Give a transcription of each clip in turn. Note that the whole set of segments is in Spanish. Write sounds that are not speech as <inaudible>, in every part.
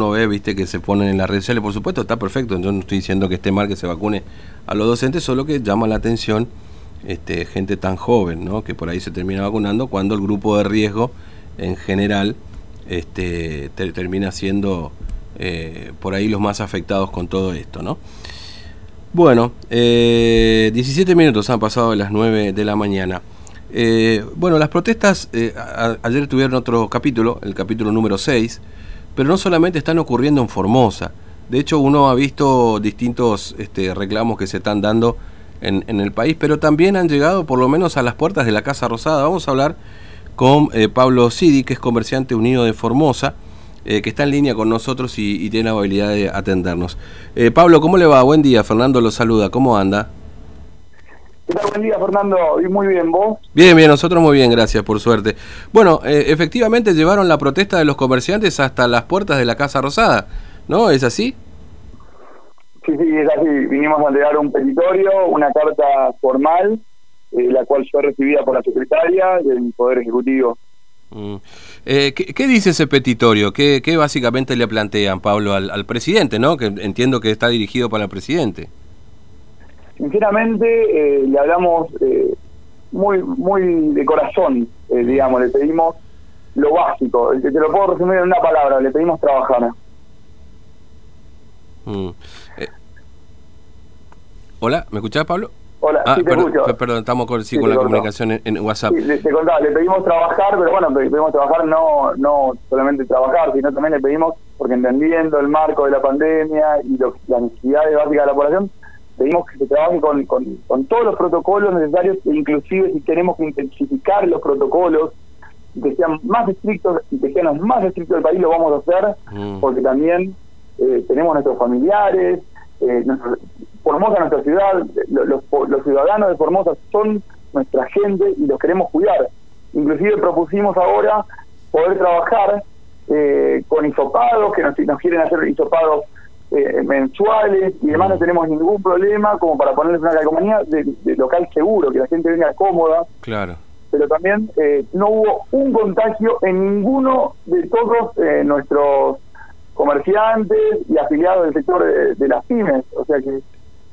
uno ve, viste, que se ponen en las redes sociales, por supuesto está perfecto, yo no estoy diciendo que esté mal que se vacune a los docentes, solo que llama la atención este, gente tan joven, ¿no? que por ahí se termina vacunando, cuando el grupo de riesgo en general este, termina siendo eh, por ahí los más afectados con todo esto. ¿no? Bueno, eh, 17 minutos han pasado de las 9 de la mañana. Eh, bueno, las protestas eh, ayer tuvieron otro capítulo, el capítulo número 6, pero no solamente están ocurriendo en Formosa. De hecho, uno ha visto distintos este, reclamos que se están dando en, el país, pero también han llegado por lo menos a las puertas de la Casa Rosada. Vamos a hablar con eh, Pablo Sidi, que es comerciante unido de Formosa, que está en línea con nosotros y, tiene la habilidad de atendernos. Pablo, ¿cómo le va? Buen día, Fernando lo saluda, ¿cómo anda? Buen día, Fernando. Y muy bien, ¿vos? Bien, bien, nosotros muy bien, gracias, por suerte. Bueno, eh, efectivamente llevaron la protesta de los comerciantes hasta las puertas de la Casa Rosada, ¿no? ¿Es así? Sí, sí, es así. Vinimos a entregar un petitorio, una carta formal, eh, la cual fue recibida por la secretaria del Poder Ejecutivo. Mm. Eh, ¿qué, dice ese petitorio? ¿Qué, ¿Qué, básicamente le plantean, Pablo, al, al presidente, ¿no? Que entiendo que está dirigido para el presidente. Sinceramente, eh, le hablamos eh, muy muy de corazón, eh, digamos, le pedimos lo básico, te lo puedo resumir en una palabra, le pedimos trabajar. Mm. Hola, ¿me escuchás, Pablo? Hola, ah, sí te escucho. Perdón, estamos con, sí, con la comunicación en, WhatsApp. Sí, te contaba, le pedimos trabajar, pero bueno, le pedimos trabajar no no solamente trabajar, sino también le pedimos, porque entendiendo el marco de la pandemia y lo, las necesidades básicas de la población, pedimos que se trabaje con, con, todos los protocolos necesarios, e inclusive si tenemos que intensificar los protocolos, que sean más estrictos y que sean los más estrictos del país, lo vamos a hacer, mm. porque también eh, tenemos nuestros familiares, eh, Formosa, nuestra ciudad, los, los, ciudadanos de Formosa son nuestra gente y los queremos cuidar. Inclusive propusimos ahora poder trabajar eh, con isopados, que nos, nos quieren hacer isopados eh, mensuales y demás no tenemos ningún problema como para ponerles una calcomanía de, local seguro, que la gente venga cómoda. Claro. Pero también eh, no hubo un contagio en ninguno de todos eh, nuestros comerciantes y afiliados del sector de, de las pymes. O sea que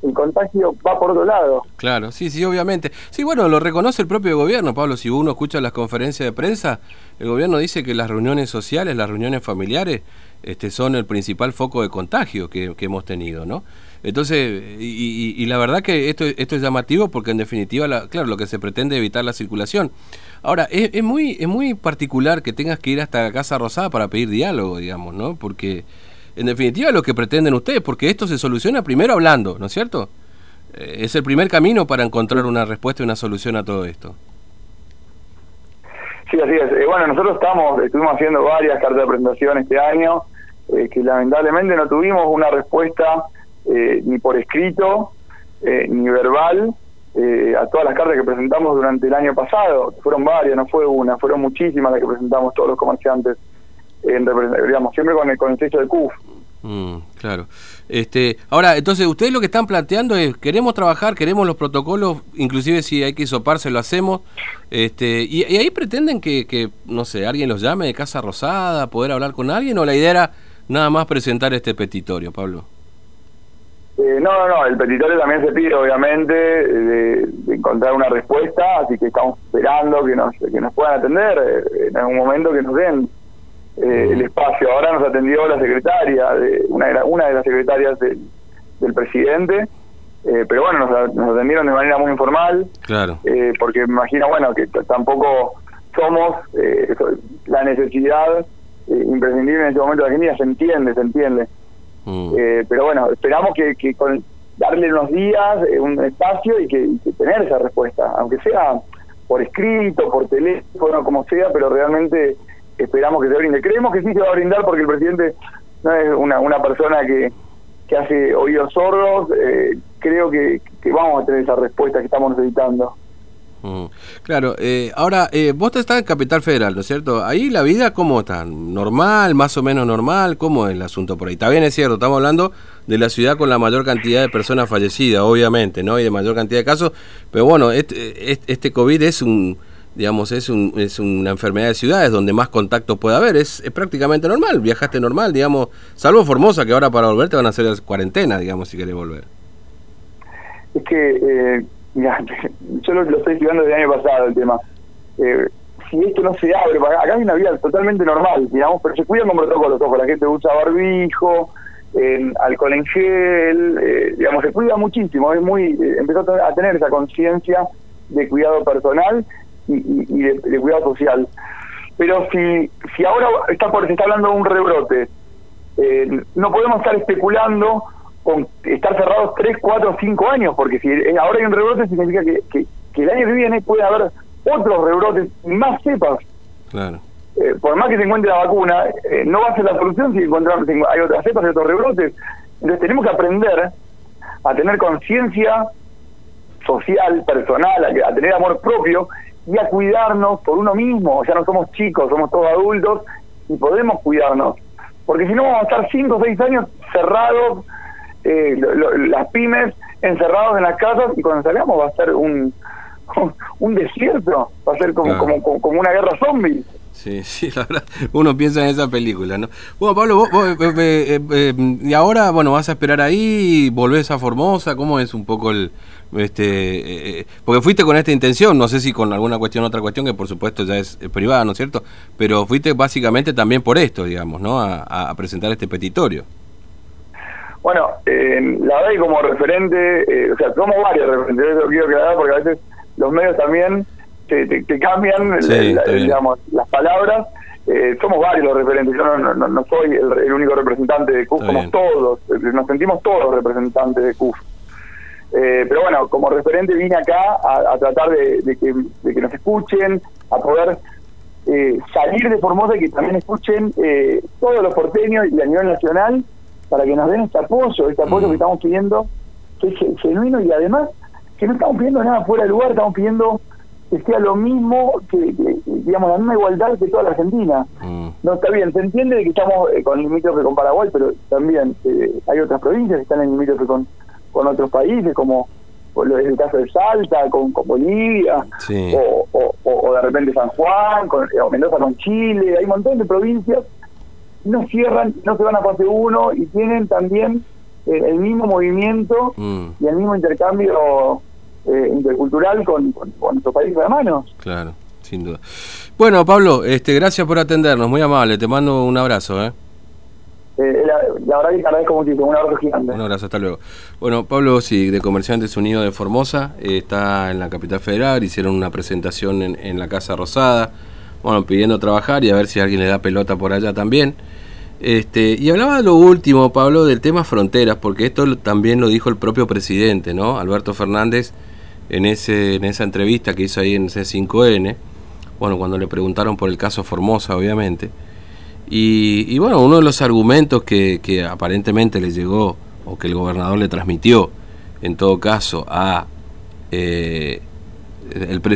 el contagio va por otro lado. Claro, sí, sí, obviamente. Sí, bueno, lo reconoce el propio gobierno, Pablo. Si uno escucha las conferencias de prensa, el gobierno dice que las reuniones sociales, las reuniones familiares, este, son el principal foco de contagio que, hemos tenido, ¿no? Entonces, y, la verdad que esto, esto es llamativo porque en definitiva, la, claro, lo que se pretende es evitar la circulación. Ahora, es, es, muy, es muy particular que tengas que ir hasta Casa Rosada para pedir diálogo, digamos, ¿no? Porque en definitiva lo que pretenden ustedes, porque esto se soluciona primero hablando, ¿no es cierto? Eh, es el primer camino para encontrar una respuesta y una solución a todo esto. Sí, así es. Eh, bueno, nosotros estamos, estuvimos haciendo varias cartas de presentación este año, eh, que lamentablemente no tuvimos una respuesta ni por escrito, ni verbal, a todas las cartas que presentamos durante el año pasado. Fueron varias, no fue una, fueron muchísimas las que presentamos todos los comerciantes en, digamos, siempre con el, con el de CUF. Mm, claro. Este, ahora, entonces, ustedes lo que están planteando es, queremos trabajar, queremos los protocolos, inclusive si hay que hisoparse, lo hacemos, este, y, ahí pretenden que, que, no sé, alguien los llame de Casa Rosada, poder hablar con alguien, o la idea era nada más presentar este petitorio, Pablo. Eh, no, no, no, el petitorio también se pide, obviamente, de, encontrar una respuesta, así que estamos esperando que nos, que nos puedan atender eh, en algún momento que nos den eh, el espacio. Ahora nos atendió la secretaria, de, una, de una de las secretarias del, presidente, eh, pero bueno, nos, atendieron de manera muy informal, claro. Eh, porque me imagino, bueno, que tampoco somos la necesidad imprescindible en este momento de Argentina, se entiende, se entiende. Mm. pero bueno, esperamos que, que con darle unos días, un espacio y que, y que tener esa respuesta, aunque sea por escrito, por teléfono, como sea, pero realmente esperamos que se brinde. Creemos que sí se va a brindar porque el presidente no es una, una persona que, que hace oídos sordos. Eh, creo que, que, vamos a tener esa respuesta que estamos necesitando. Mm. Claro, eh, ahora eh, vos estás en Capital Federal, ¿no es cierto? Ahí la vida, ¿cómo está? ¿Normal, más o menos normal? ¿Cómo es el asunto por ahí? Está bien, es cierto, estamos hablando de la ciudad con la mayor cantidad de personas fallecidas, obviamente, ¿no? Y de mayor cantidad de casos, pero bueno, este, este, este COVID es un digamos, es, un, es una enfermedad de ciudades donde más contacto puede haber. Es, es, prácticamente normal, viajaste normal, digamos, salvo Formosa, que ahora para volver te van a hacer cuarentena, digamos, si querés volver. Es que, eh, mira, <laughs> yo lo, estoy estudiando desde el año pasado el tema. Eh, si esto no se abre, acá hay una vida totalmente normal, digamos, pero se cuidan con protocolos, ojo, la gente usa barbijo, en alcohol en gel, eh, digamos, se cuida muchísimo, es muy, eh, empezó a tener esa conciencia de cuidado personal y, de, cuidado social. Pero si, si ahora está por, se está hablando de un rebrote, eh, no podemos estar especulando con estar cerrados 3, 4, 5 años, porque si ahora hay un rebrote significa que, que, que el año que viene puede haber otros rebrotes y más cepas. Claro. Eh, por más que se encuentre la vacuna, eh, no va a ser la solución si encontramos, hay otras cepas y otros rebrotes. Entonces tenemos que aprender a tener conciencia social, personal, a, tener amor propio y a cuidarnos por uno mismo. Ya no somos chicos, somos todos adultos y podemos cuidarnos. Porque si no vamos a estar 5 o 6 años cerrados, eh, las pymes encerrados en las casas y cuando salgamos va a ser un, <laughs> un desierto, va a ser como, como, como una guerra zombie. Sí, <laughs> sí, la verdad, uno piensa en esa película, ¿no? Bueno, Pablo, vos, eh, eh, eh, y ahora, bueno, vas a esperar ahí, volvés a Formosa, ¿cómo es un poco el, este, porque fuiste con esta intención, no sé si con alguna cuestión, otra cuestión que por supuesto ya es privada, ¿no es cierto? Pero fuiste básicamente también por esto, digamos, ¿no? A, presentar este petitorio. Bueno, la verdad y como referente, o sea, somos varios referentes, eso quiero aclarar porque a veces los medios también te, cambian digamos, las palabras. Eh, somos varios los referentes, yo no, no, no soy el, único representante de CUF, somos todos, nos sentimos todos representantes de CUF. Eh, pero bueno, como referente vine acá a, tratar de, que, de, que, nos escuchen, a poder eh, salir de Formosa y que también escuchen todos los porteños y a nivel nacional para que nos den este apoyo, este apoyo mm. que estamos pidiendo, que es genuino y además que no estamos pidiendo nada fuera de lugar, estamos pidiendo que sea lo mismo, que, digamos, la misma igualdad que toda la Argentina. Mm. No está bien, se entiende que estamos eh, con limítrofe con Paraguay, pero también eh, hay otras provincias que están en limítrofe con, con otros países, como el caso de Salta, con, con Bolivia, o, o, de repente San Juan, con, o Mendoza con Chile, hay un montón de provincias, no cierran, no se van a fase uno y tienen también eh, el mismo movimiento mm. y el mismo intercambio eh, intercultural con, con, nuestro país de mano. Claro, sin duda. Bueno, Pablo, este, gracias por atendernos, muy amable, te mando un abrazo. ¿eh? Eh, la, verdad que te agradezco muchísimo, un abrazo gigante. Un abrazo, hasta luego. Bueno, Pablo, sí, de Comerciantes Unidos de Formosa, está en la capital federal, hicieron una presentación en, en, la Casa Rosada, bueno, pidiendo trabajar y a ver si alguien le da pelota por allá también. Este, y hablaba de lo último, Pablo, del tema fronteras, porque esto también lo dijo el propio presidente, ¿no? Alberto Fernández en, ese, en esa entrevista que hizo ahí en C5N, bueno, cuando le preguntaron por el caso Formosa, obviamente, y, bueno, uno de los argumentos que, que, aparentemente le llegó, o que el gobernador le transmitió, en todo caso, a eh, el presidente,